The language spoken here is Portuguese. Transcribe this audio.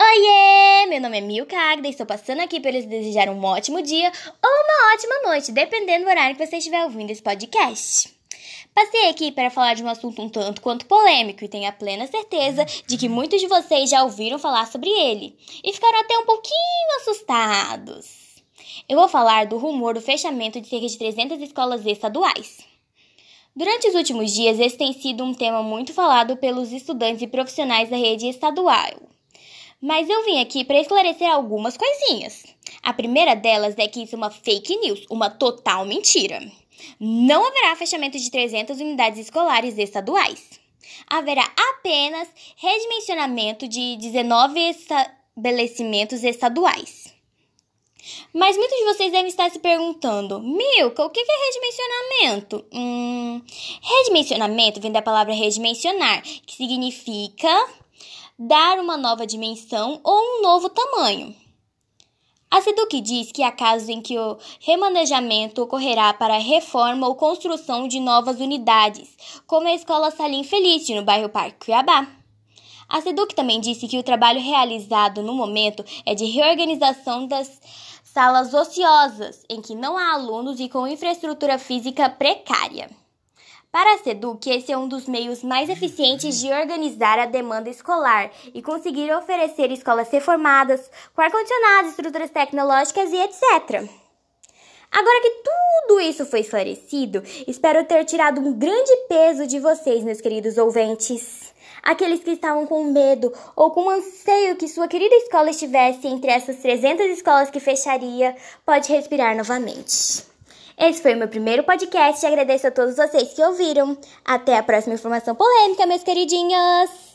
Oiê! Meu nome é Milka Agda e estou passando aqui para lhes desejar um ótimo dia ou uma ótima noite, dependendo do horário que você estiver ouvindo esse podcast. Passei aqui para falar de um assunto um tanto quanto polêmico e tenho a plena certeza de que muitos de vocês já ouviram falar sobre ele e ficaram até um pouquinho assustados. Eu vou falar do rumor do fechamento de cerca de 300 escolas estaduais. Durante os últimos dias, esse tem sido um tema muito falado pelos estudantes e profissionais da rede estadual. Mas eu vim aqui para esclarecer algumas coisinhas. A primeira delas é que isso é uma fake news, uma total mentira. Não haverá fechamento de 300 unidades escolares estaduais. Haverá apenas redimensionamento de 19 estabelecimentos estaduais. Mas muitos de vocês devem estar se perguntando: Milka, o que é redimensionamento? Hum, redimensionamento vem da palavra redimensionar, que significa dar uma nova dimensão ou um novo tamanho. A SEDUC diz que há casos em que o remanejamento ocorrerá para reforma ou construção de novas unidades, como a Escola Salim Felício, no bairro Parque Cuiabá. A SEDUC também disse que o trabalho realizado no momento é de reorganização das salas ociosas, em que não há alunos e com infraestrutura física precária. Para a SEDUC, esse é um dos meios mais eficientes de organizar a demanda escolar e conseguir oferecer escolas reformadas, com ar-condicionado, estruturas tecnológicas e etc. Agora que tudo isso foi esclarecido, espero ter tirado um grande peso de vocês, meus queridos ouvintes. Aqueles que estavam com medo ou com anseio que sua querida escola estivesse entre essas 300 escolas que fecharia, pode respirar novamente. Esse foi o meu primeiro podcast e agradeço a todos vocês que ouviram. Até a próxima informação polêmica, meus queridinhos!